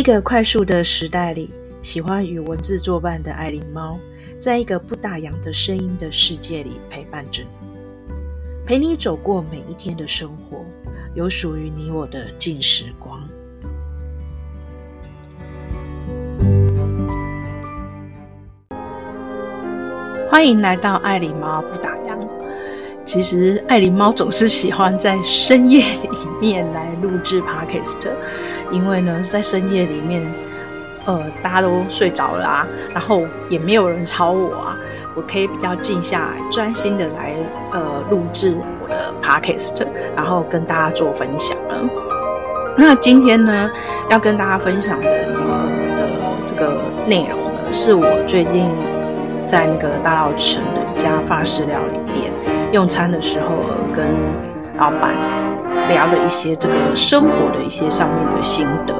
一个快速的时代里，喜欢与文字作伴的爱琳猫，在一个不打烊的声音的世界里陪伴着你，陪你走过每一天的生活，有属于你我的静时光。欢迎来到爱琳猫不打烊。其实爱琳猫总是喜欢在深夜里面来录制 Podcast，因为呢，在深夜里面，呃，大家都睡着了啊，然后也没有人吵我啊，我可以比较静下来，专心的来呃录制我的 Podcast，然后跟大家做分享了。那今天呢，要跟大家分享的一个的这个内容呢，是我最近在那个大稻埕的一家法式料理店用餐的时候，跟老板聊的一些这个生活的一些上面的心得，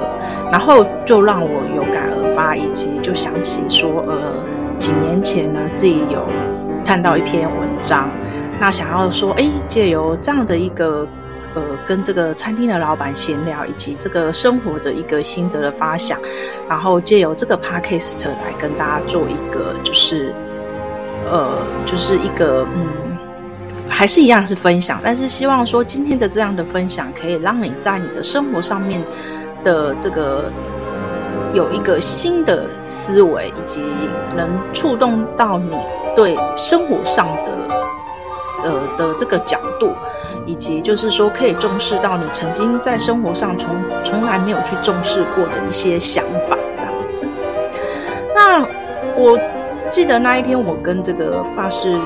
然后就让我有感而发，以及就想起说，呃，几年前呢，自己有看到一篇文章，那想要说，哎，借由这样的一个。呃，跟这个餐厅的老板闲聊，以及这个生活的一个心得的发想，然后借由这个 podcast 来跟大家做一个，就是，呃，就是一个，嗯，还是一样是分享，但是希望说今天的这样的分享，可以让你在你的生活上面的这个有一个新的思维，以及能触动到你对生活上的。的的这个角度，以及就是说可以重视到你曾经在生活上从从来没有去重视过的一些想法，这样子。那我记得那一天，我跟这个法式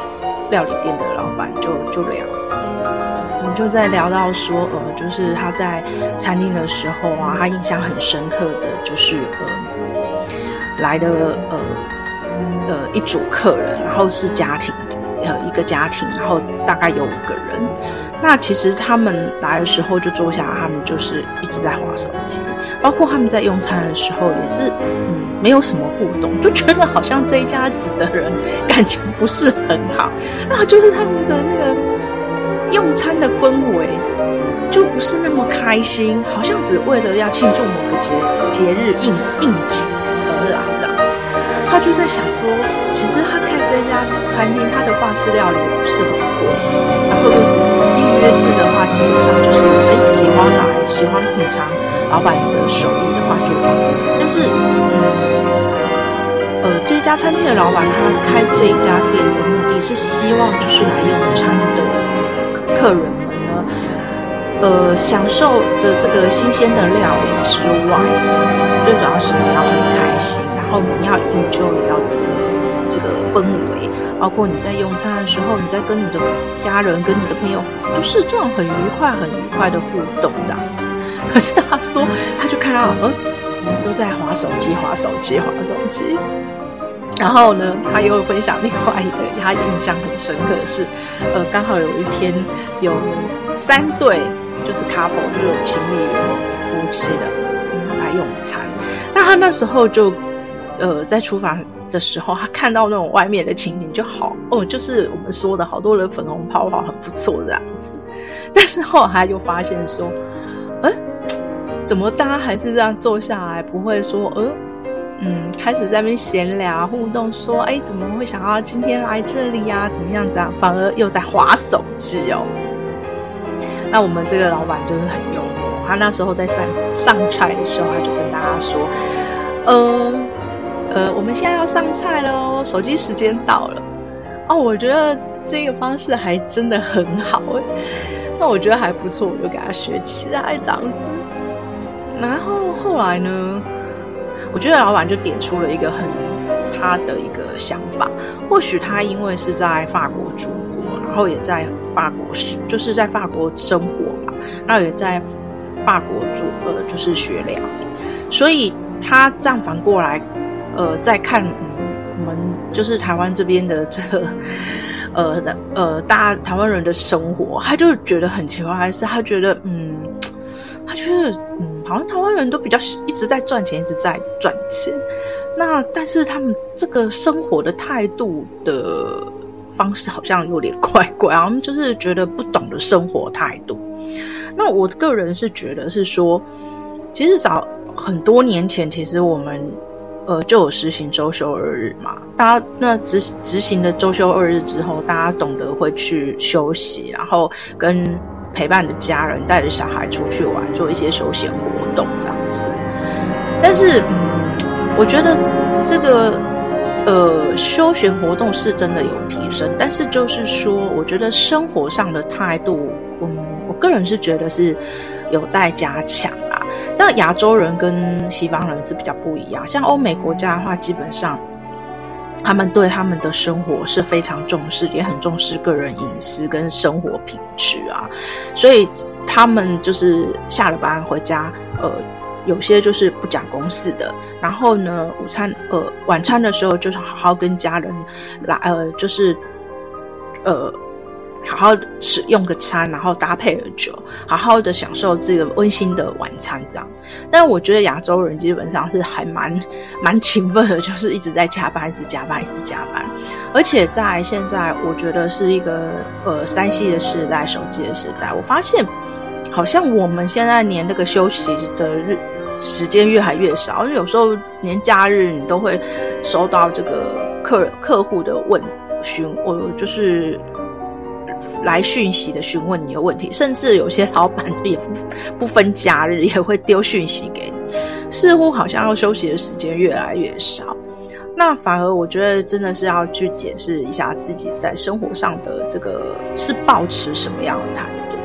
料理店的老板就就聊，我们就在聊到说，呃，就是他在餐厅的时候啊，他印象很深刻的就是呃来的呃呃一组客人，然后是家庭的。呃，一个家庭，然后大概有五个人。那其实他们来的时候就坐下，他们就是一直在划手机，包括他们在用餐的时候也是，嗯，没有什么互动，就觉得好像这一家子的人感情不是很好。那就是他们的那个用餐的氛围就不是那么开心，好像只为了要庆祝某个节节日应应景而来这样。他就在想说，其实他开这家餐厅，他的法式料理不是很多，然后又是预约制的话，基本上就是哎喜欢来喜欢品尝老板的手艺的话就来。但是，嗯，呃，这家餐厅的老板他开这一家店的目的是希望就是来用餐的客人们呢，呃，享受着这个新鲜的料理之外，最主要是你要很开心。然后你要 enjoy 到这个这个氛围，包括你在用餐的时候，你在跟你的家人、跟你的朋友，都是这种很愉快、很愉快的互动这样子。可是他说，他就看到，呃，都在划手机、划手机、划手机。然后呢，他又分享另外一个他印象很深刻的是，呃，刚好有一天有三对，就是 couple，就有情侣、夫妻的、来用餐。那他那时候就。呃，在厨房的时候，他看到那种外面的情景就好哦，就是我们说的好多人粉红泡泡很不错这样子。但是后来他又发现说，哎，怎么大家还是这样坐下来，不会说，呃，嗯，开始在那边闲聊互动，说，哎，怎么会想要今天来这里呀？怎么样子啊？反而又在滑手机哦。那我们这个老板就是很幽默，他那时候在上上菜的时候，他就跟大家说，呃。呃，我们现在要上菜了哦，手机时间到了哦。我觉得这个方式还真的很好诶，那我觉得还不错，我就给他学起来这样子。然后后来呢，我觉得老板就点出了一个很他的一个想法，或许他因为是在法国住过，然后也在法国是就是在法国生活嘛，然后也在法国住呃就是学两年，所以他这样反过来。呃，在看，嗯，我们就是台湾这边的这个，呃的呃，大家台湾人的生活，他就觉得很奇怪，还是他觉得，嗯，他觉得，嗯，好像台湾人都比较一直在赚钱，一直在赚钱，那但是他们这个生活的态度的方式好像有点怪怪，他们就是觉得不懂得生活态度。那我个人是觉得是说，其实早。很多年前，其实我们呃就有实行周休二日嘛。大家那执执行的周休二日之后，大家懂得会去休息，然后跟陪伴的家人带着小孩出去玩，做一些休闲活动这样子。但是，嗯，我觉得这个呃休闲活动是真的有提升，但是就是说，我觉得生活上的态度，嗯，我个人是觉得是有待加强。但亚洲人跟西方人是比较不一样，像欧美国家的话，基本上他们对他们的生活是非常重视，也很重视个人隐私跟生活品质啊，所以他们就是下了班回家，呃，有些就是不讲公事的，然后呢，午餐呃晚餐的时候就是好好跟家人来，呃，就是呃。好好吃用个餐，然后搭配了酒，好好的享受这个温馨的晚餐，这样。但我觉得亚洲人基本上是还蛮 蛮勤奋的，就是一直在加班，一直加班，一直加班。而且在现在，我觉得是一个呃三 C 的时代，手机的时代，我发现好像我们现在连那个休息的日时间越来越少，因为有时候连假日你都会收到这个客客户的问询，我就是。来讯息的询问你的问题，甚至有些老板也不不分假日也会丢讯息给你，似乎好像要休息的时间越来越少。那反而我觉得真的是要去检视一下自己在生活上的这个是抱持什么样的态度。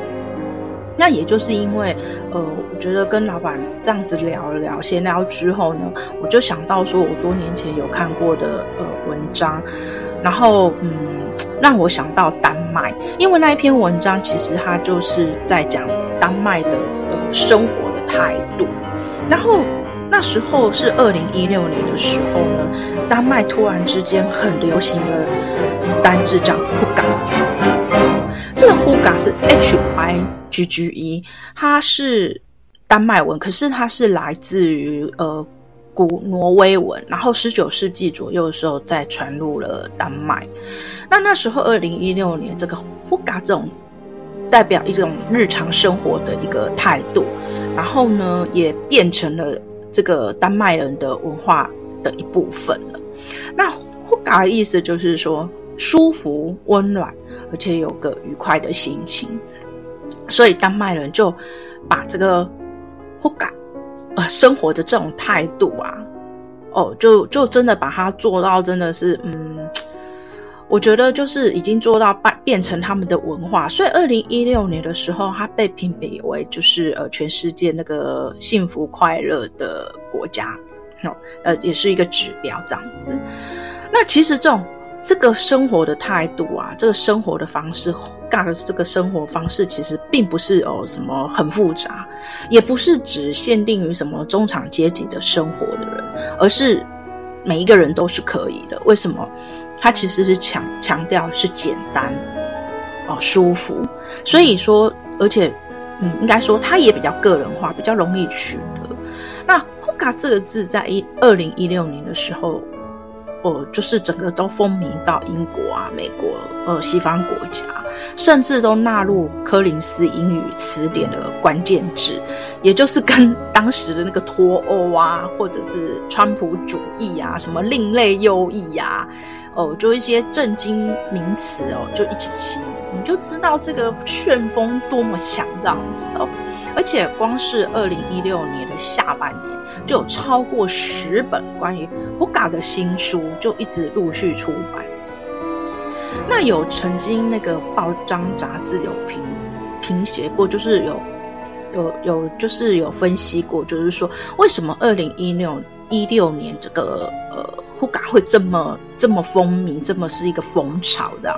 那也就是因为呃，我觉得跟老板这样子聊了聊，闲聊之后呢，我就想到说我多年前有看过的呃文章，然后嗯。让我想到丹麦，因为那一篇文章其实它就是在讲丹麦的呃生活的态度。然后那时候是二零一六年的时候呢，丹麦突然之间很流行的单字叫 “hygge”。这个 “hygge” 是 H Y G G E，它是丹麦文，可是它是来自于呃。古挪威文，然后十九世纪左右的时候再传入了丹麦。那那时候，二零一六年，这个 “huga” 这种代表一种日常生活的一个态度，然后呢，也变成了这个丹麦人的文化的一部分了。那 “huga” 的意思就是说舒服、温暖，而且有个愉快的心情。所以丹麦人就把这个 “huga” 呃，生活的这种态度啊，哦，就就真的把它做到，真的是，嗯，我觉得就是已经做到变变成他们的文化。所以，二零一六年的时候，它被评比为就是呃全世界那个幸福快乐的国家，哦，呃，也是一个指标这样子。那其实这种。这个生活的态度啊，这个生活的方式，hygge 的这个生活方式，其实并不是哦什么很复杂，也不是只限定于什么中产阶级的生活的人，而是每一个人都是可以的。为什么？它其实是强强调是简单哦，舒服。所以说，而且嗯，应该说它也比较个人化，比较容易取得。那 “hoga” 这个字在一二零一六年的时候。哦，就是整个都风靡到英国啊、美国、呃西方国家，甚至都纳入柯林斯英语词典的关键字，也就是跟当时的那个脱欧啊，或者是川普主义啊、什么另类右翼呀，哦，就一些政经名词哦，就一起起，你就知道这个旋风多么强这样子哦。而且光是二零一六年的下半年，就有超过十本关于 hygge 的新书就一直陆续出版。那有曾经那个报章杂志有评评写过，就是有有有就是有分析过，就是说为什么二零一六一六年这个呃 hygge 会这么这么风靡，这么是一个风潮的。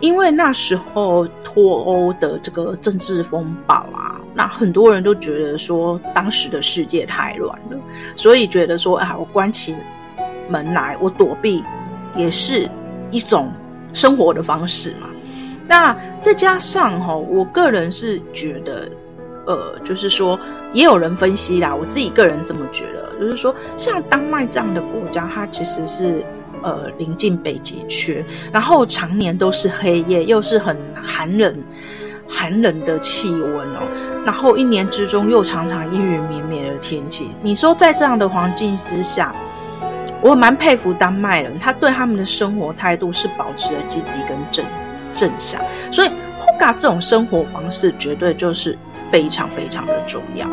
因为那时候脱欧的这个政治风暴啊，那很多人都觉得说当时的世界太乱了，所以觉得说啊，我关起门来，我躲避也是一种生活的方式嘛。那再加上哈，我个人是觉得，呃，就是说也有人分析啦，我自己个人这么觉得，就是说像丹麦这样的国家，它其实是。呃，临近北极圈，然后常年都是黑夜，又是很寒冷、寒冷的气温哦，然后一年之中又常常阴雨绵绵的天气。你说在这样的环境之下，我蛮佩服丹麦人，他对他们的生活态度是保持了积极跟正正向，所以 Hygge 这种生活方式绝对就是非常非常的重要。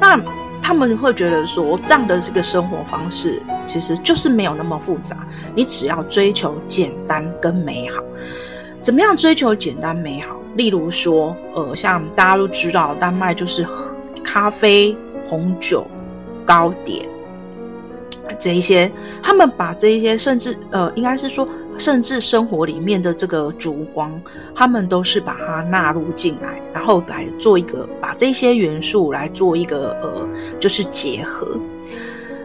那他们会觉得说，这样的这个生活方式其实就是没有那么复杂，你只要追求简单跟美好。怎么样追求简单美好？例如说，呃，像大家都知道，丹麦就是咖啡、红酒、糕点这一些，他们把这一些，甚至呃，应该是说，甚至生活里面的这个烛光，他们都是把它纳入进来，然后来做一个把这些元素来做一个呃，就是结合。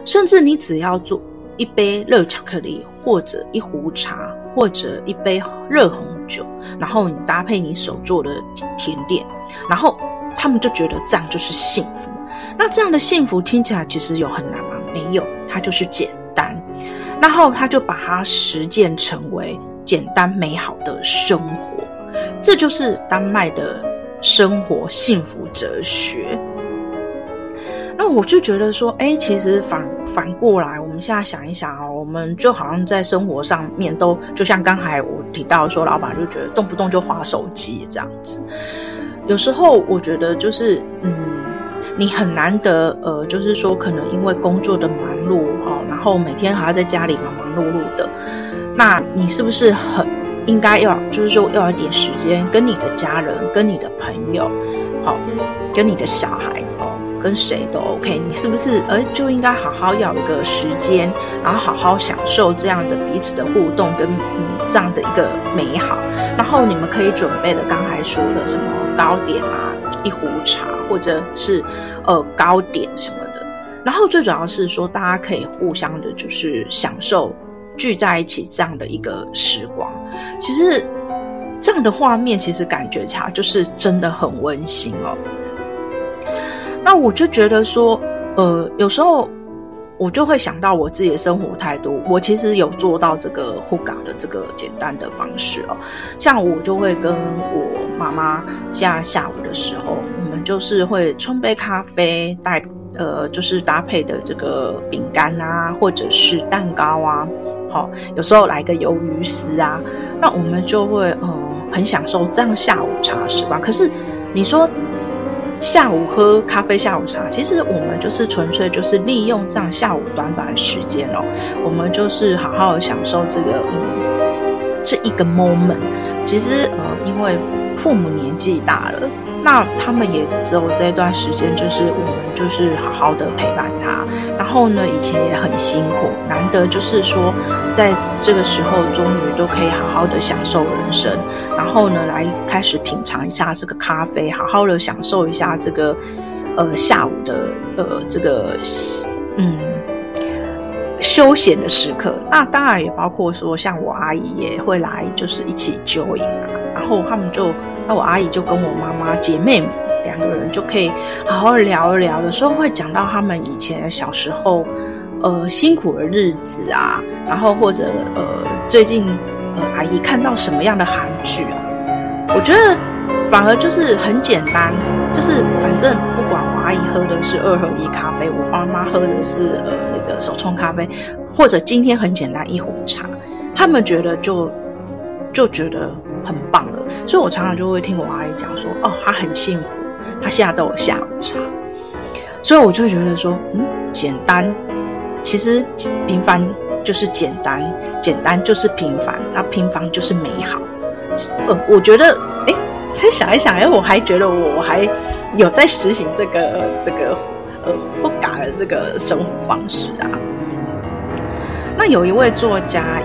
甚至你只要做一杯热巧克力，或者一壶茶，或者一杯热红酒，然后你搭配你手做的甜点，然后他们就觉得这样就是幸福。那这样的幸福听起来其实有很难吗？没有，它就是简单。然后他就把它实践成为简单美好的生活，这就是丹麦的生活幸福哲学。那我就觉得说，哎，其实反反过来，我们现在想一想哦，我们就好像在生活上面都，就像刚才我提到说，老板就觉得动不动就划手机这样子。有时候我觉得就是，嗯，你很难得，呃，就是说可能因为工作的忙碌哈，然后每天还要在家里忙忙碌碌的，那你是不是很应该要，就是说要一点时间跟你的家人、跟你的朋友，好，跟你的小孩。跟谁都 OK，你是不是呃就应该好好要一个时间，然后好好享受这样的彼此的互动跟嗯这样的一个美好，然后你们可以准备的刚才说的什么糕点啊，一壶茶或者是呃糕点什么的，然后最主要是说大家可以互相的就是享受聚在一起这样的一个时光，其实这样的画面其实感觉起来就是真的很温馨哦。那我就觉得说，呃，有时候我就会想到我自己的生活态度。我其实有做到这个护港的这个简单的方式哦。像我就会跟我妈妈，像下午的时候，我们就是会冲杯咖啡，带呃，就是搭配的这个饼干啊，或者是蛋糕啊，好、哦，有时候来个鱿鱼丝啊，那我们就会呃很享受这样下午茶时光。可是你说。下午喝咖啡、下午茶，其实我们就是纯粹就是利用这样下午短短的时间哦，我们就是好好的享受这个嗯这一个 moment。其实呃，因为父母年纪大了。那他们也只有这段时间，就是我们就是好好的陪伴他。然后呢，以前也很辛苦，难得就是说，在这个时候终于都可以好好的享受人生。然后呢，来开始品尝一下这个咖啡，好好的享受一下这个呃下午的呃这个嗯休闲的时刻。那当然也包括说，像我阿姨也会来，就是一起 join 啊。然后他们就。那我阿姨就跟我妈妈姐妹两个人就可以好好聊一聊，有时候会讲到他们以前小时候，呃辛苦的日子啊，然后或者呃最近阿姨看到什么样的韩剧啊，我觉得反而就是很简单，就是反正不管我阿姨喝的是二合一咖啡，我妈妈喝的是呃那个手冲咖啡，或者今天很简单一壶茶，他们觉得就就觉得。很棒了，所以我常常就会听我阿姨讲说，哦，她很幸福，她现在都有下午茶，所以我就觉得说，嗯，简单，其实平凡就是简单，简单就是平凡，那平凡就是美好。呃，我觉得，哎，再想一想，哎，我还觉得我我还有在实行这个这个不改的这个生活方式啊。那有一位作家。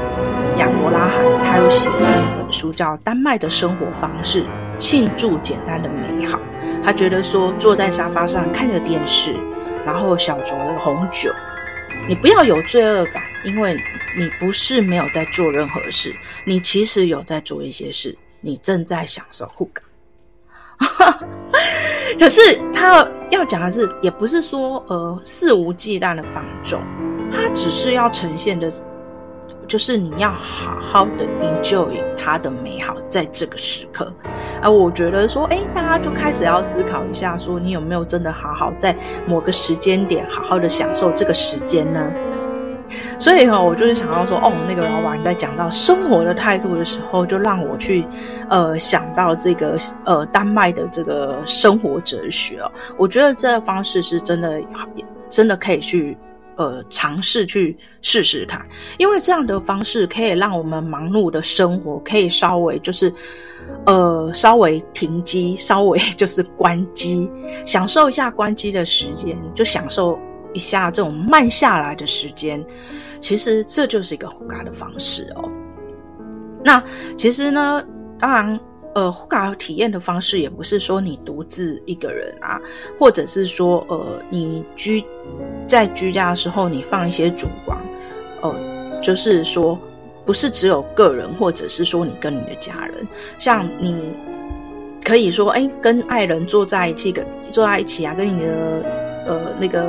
亚伯拉罕，他有写了一本书，叫《丹麦的生活方式：庆祝简单的美好》。他觉得说，坐在沙发上看着电视，然后小酌红酒，你不要有罪恶感，因为你不是没有在做任何事，你其实有在做一些事，你正在享受 Hygge。可是他要讲的是，也不是说呃肆无忌惮的放纵，他只是要呈现的。就是你要好好的 enjoy 它的美好，在这个时刻，而我觉得说，哎，大家就开始要思考一下，说你有没有真的好好在某个时间点好好的享受这个时间呢？所以哈，我就是想要说，哦，那个老板在讲到生活的态度的时候，就让我去，呃，想到这个，呃，丹麦的这个生活哲学哦。我觉得这个方式是真的，真的可以去，呃，尝试去试试看，因为这样的方式可以让我们忙碌的生活可以稍微就是，呃，稍微停机，稍微就是关机，享受一下关机的时间，就享受。一下这种慢下来的时间，其实这就是一个呼嘎的方式哦。那其实呢，当然，呃，呼嘎体验的方式也不是说你独自一个人啊，或者是说，呃，你居在居家的时候，你放一些烛光，哦、就是说，不是只有个人，或者是说你跟你的家人，像你可以说，哎，跟爱人坐在一起，跟坐在一起啊，跟你的。呃，那个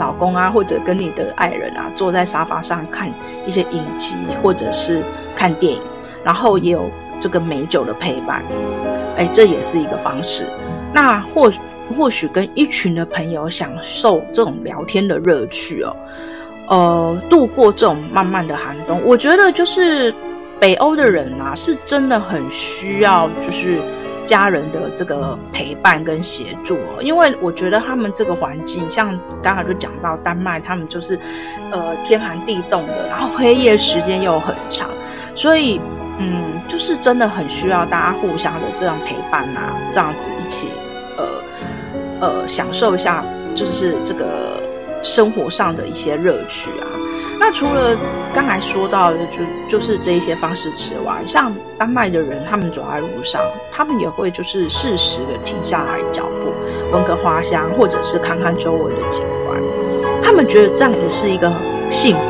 老公啊，或者跟你的爱人啊，坐在沙发上看一些影集，或者是看电影，然后也有这个美酒的陪伴，哎，这也是一个方式。那或或许跟一群的朋友享受这种聊天的乐趣哦，呃，度过这种漫漫的寒冬，我觉得就是北欧的人啊，是真的很需要，就是。家人的这个陪伴跟协助，因为我觉得他们这个环境，像刚才就讲到丹麦，他们就是呃天寒地冻的，然后黑夜时间又很长，所以嗯，就是真的很需要大家互相的这样陪伴啊，这样子一起呃呃享受一下，就是这个生活上的一些乐趣啊。除了刚才说到的，就就是这一些方式之外，像丹麦的人，他们走在路上，他们也会就是适时的停下来脚步，闻个花香，或者是看看周围的景观，他们觉得这样也是一个幸福。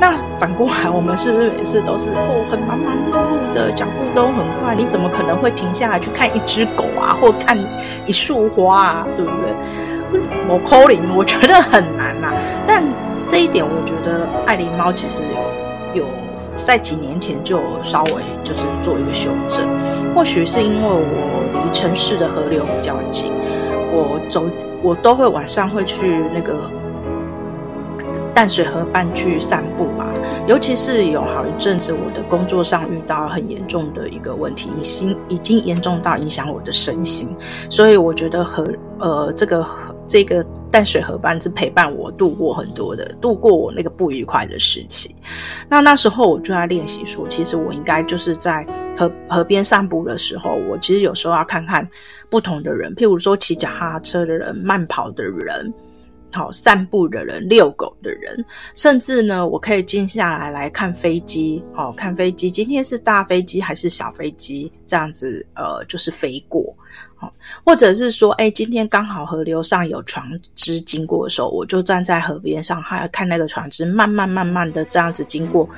那反过来，我们是不是每次都是哦很忙忙碌碌的，脚步都很快？你怎么可能会停下来去看一只狗啊，或看一束花啊，对不对？我 calling，我觉得很难呐、啊，但。这一点，我觉得爱琳猫其实有有在几年前就稍微就是做一个修正。或许是因为我离城市的河流比较近，我走我都会晚上会去那个淡水河畔去散步吧。尤其是有好一阵子，我的工作上遇到很严重的一个问题，已经已经严重到影响我的身心，所以我觉得河呃这个这个。淡水河畔是陪伴我度过很多的，度过我那个不愉快的时期。那那时候我就在练习说，其实我应该就是在河河边散步的时候，我其实有时候要看看不同的人，譬如说骑脚踏车的人、慢跑的人、好散步的人、遛狗的人，甚至呢，我可以静下来来看飞机，好看飞机，今天是大飞机还是小飞机？这样子，呃，就是飞过。或者是说，哎，今天刚好河流上有船只经过的时候，我就站在河边上，还要看那个船只慢慢慢慢的这样子经过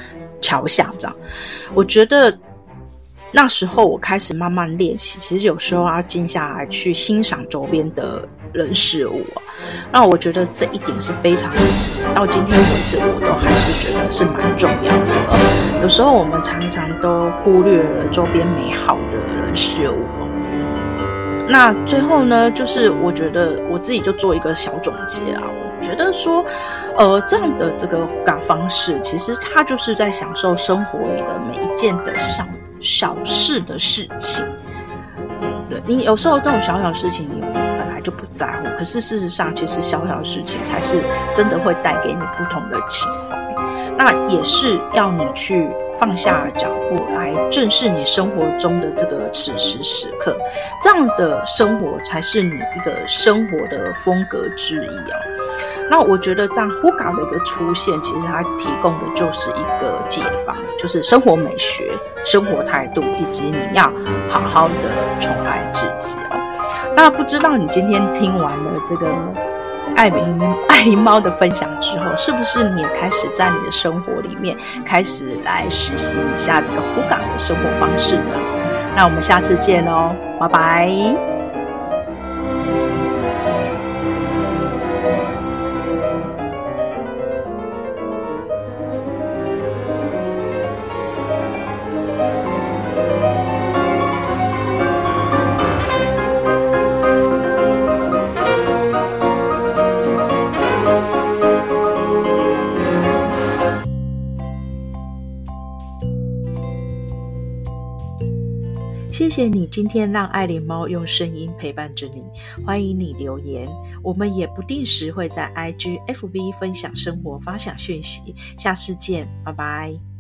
桥下，这样。我觉得那时候我开始慢慢练习，其实有时候要静下来去欣赏周边的人事物。那我觉得这一点是非常，到今天为止我都还是觉得是蛮重要的。有时候我们常常都忽略了周边美好的人事物。那最后呢，就是我觉得我自己就做一个小总结啊。我觉得说，呃，这样的这个感方式，其实它就是在享受生活里的每一件的小小事的事情。对，你有时候这种小小事情，你就不在乎，可是事实上，其实小小的事情才是真的会带给你不同的情怀。那也是要你去。放下脚步来正视你生活中的这个此时此刻，这样的生活才是你一个生活的风格之一哦。那我觉得这样呼嘎的一个出现，其实它提供的就是一个解放，就是生活美学、生活态度，以及你要好好的宠爱自己哦。那不知道你今天听完了这个。爱琳爱琳猫的分享之后，是不是你也开始在你的生活里面开始来实习一下这个呼港的生活方式呢？那我们下次见哦，拜拜。谢谢你今天让爱琳猫用声音陪伴着你，欢迎你留言，我们也不定时会在 IG、FB 分享生活、发享讯息。下次见，拜拜。